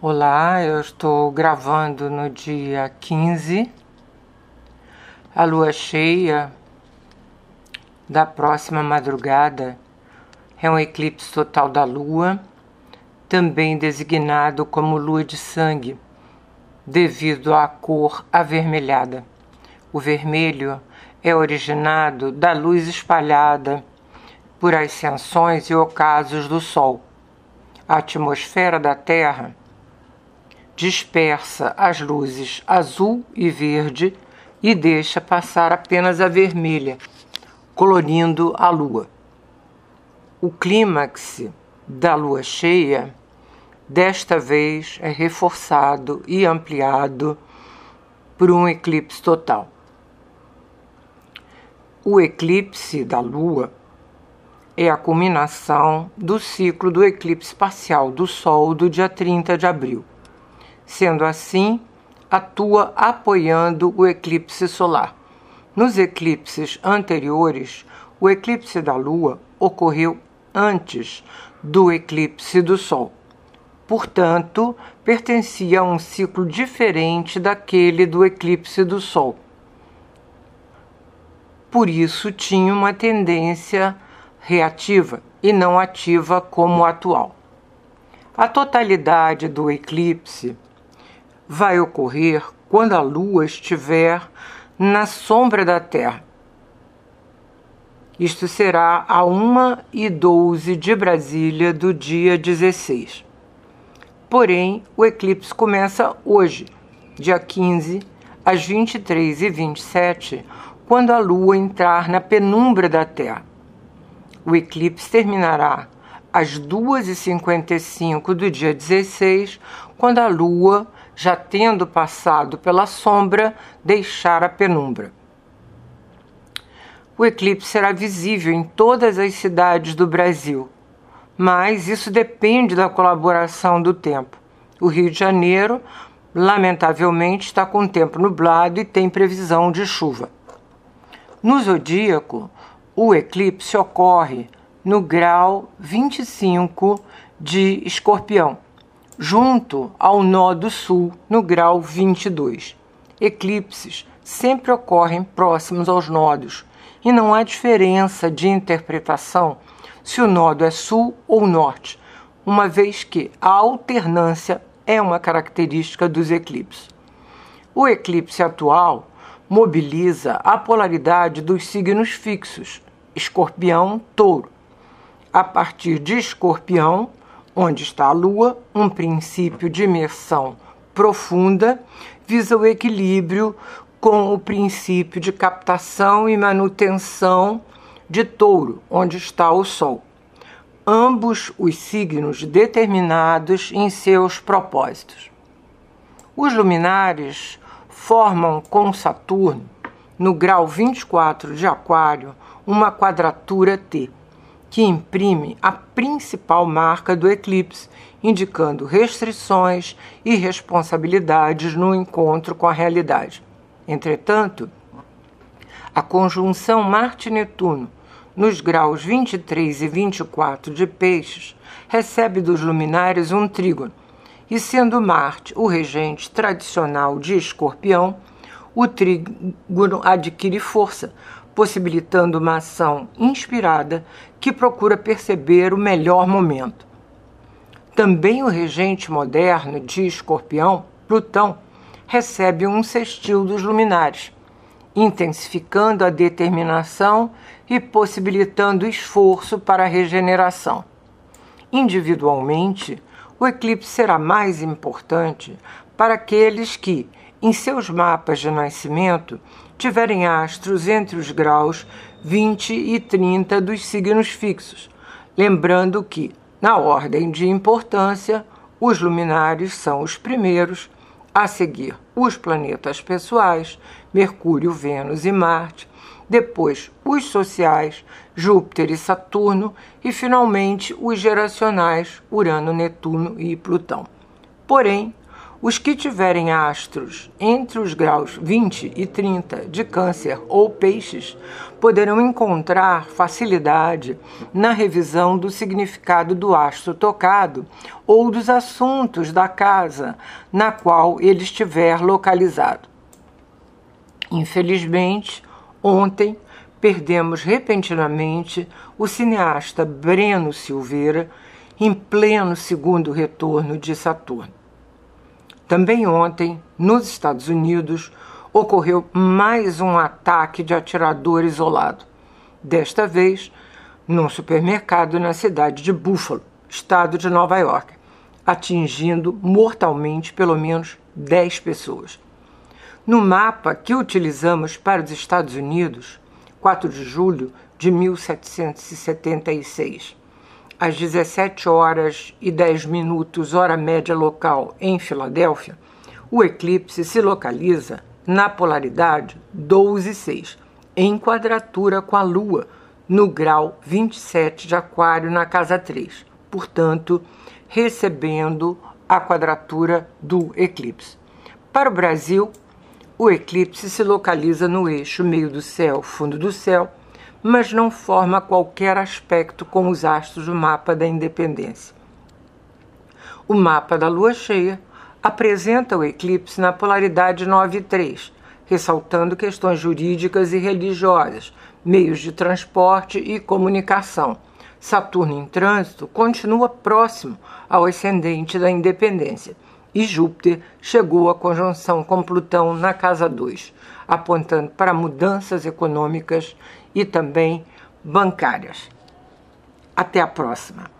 Olá, eu estou gravando no dia 15, a lua cheia da próxima madrugada é um eclipse total da lua, também designado como lua de sangue, devido à cor avermelhada. O vermelho é originado da luz espalhada por ascensões e ocasos do Sol. A atmosfera da Terra dispersa as luzes azul e verde e deixa passar apenas a vermelha, colorindo a lua. O clímax da lua cheia, desta vez, é reforçado e ampliado por um eclipse total. O eclipse da lua é a culminação do ciclo do eclipse parcial do Sol do dia 30 de abril. Sendo assim, atua apoiando o eclipse solar. Nos eclipses anteriores, o eclipse da Lua ocorreu antes do eclipse do Sol. Portanto, pertencia a um ciclo diferente daquele do eclipse do Sol. Por isso, tinha uma tendência reativa e não ativa como atual. A totalidade do eclipse vai ocorrer quando a Lua estiver na sombra da Terra. Isto será a 1 e 12 de Brasília do dia 16. Porém, o eclipse começa hoje, dia 15, às 23 e 27, quando a Lua entrar na penumbra da Terra. O eclipse terminará às 2h55 do dia 16, quando a Lua já tendo passado pela sombra, deixar a penumbra. O eclipse será visível em todas as cidades do Brasil, mas isso depende da colaboração do tempo. O Rio de Janeiro, lamentavelmente, está com tempo nublado e tem previsão de chuva. No zodíaco, o eclipse ocorre no grau 25 de Escorpião junto ao nó do sul, no grau 22. Eclipses sempre ocorrem próximos aos nodos e não há diferença de interpretação se o nodo é sul ou norte, uma vez que a alternância é uma característica dos eclipses. O eclipse atual mobiliza a polaridade dos signos fixos, Escorpião, Touro. A partir de Escorpião, onde está a Lua, um princípio de imersão profunda, visa o equilíbrio com o princípio de captação e manutenção de Touro, onde está o Sol. Ambos os signos determinados em seus propósitos. Os luminares formam com Saturno, no grau 24 de Aquário, uma quadratura T que imprime a principal marca do eclipse, indicando restrições e responsabilidades no encontro com a realidade. Entretanto, a conjunção Marte-Netuno nos graus 23 e 24 de Peixes recebe dos luminares um trígono, e sendo Marte o regente tradicional de Escorpião, o trígono adquire força, possibilitando uma ação inspirada que procura perceber o melhor momento. Também o regente moderno de Escorpião, Plutão, recebe um sextil dos luminares, intensificando a determinação e possibilitando esforço para a regeneração. Individualmente, o eclipse será mais importante para aqueles que, em seus mapas de nascimento, tiverem astros entre os graus 20 e 30 dos signos fixos, lembrando que, na ordem de importância, os luminares são os primeiros, a seguir os planetas pessoais, Mercúrio, Vênus e Marte, depois os sociais, Júpiter e Saturno, e finalmente os geracionais, Urano, Netuno e Plutão. Porém, Os que tiverem astros entre os graus 20 e 30 de Câncer ou Peixes poderão encontrar facilidade na revisão do significado do astro tocado ou dos assuntos da casa na qual ele estiver localizado. Infelizmente, ontem perdemos repentinamente o cineasta Breno Silveira em pleno segundo retorno de Saturno. Também ontem, nos Estados Unidos, ocorreu mais um ataque de atirador isolado. Desta vez, num supermercado na cidade de Buffalo, estado de Nova York, atingindo mortalmente pelo menos 10 pessoas. No mapa que utilizamos para os Estados Unidos, 4 de julho de 1776, às 17 horas e 10 minutos, hora média local, em Filadélfia, o eclipse se localiza na polaridade 12,6, em quadratura com a Lua, no grau 27 de Aquário, na casa 3, portanto, recebendo a quadratura do eclipse. Para o Brasil, o eclipse se localiza no eixo meio do céu, fundo do céu, mas não forma qualquer aspecto com os astros do mapa da independência. O mapa da lua cheia apresenta o eclipse na polaridade 9 e 3, ressaltando questões jurídicas e religiosas, meios de transporte e comunicação. Saturno em trânsito continua próximo ao ascendente da independência e Júpiter chegou à conjunção com Plutão na casa 2, apontando para mudanças econômicas e também bancárias. Até a próxima!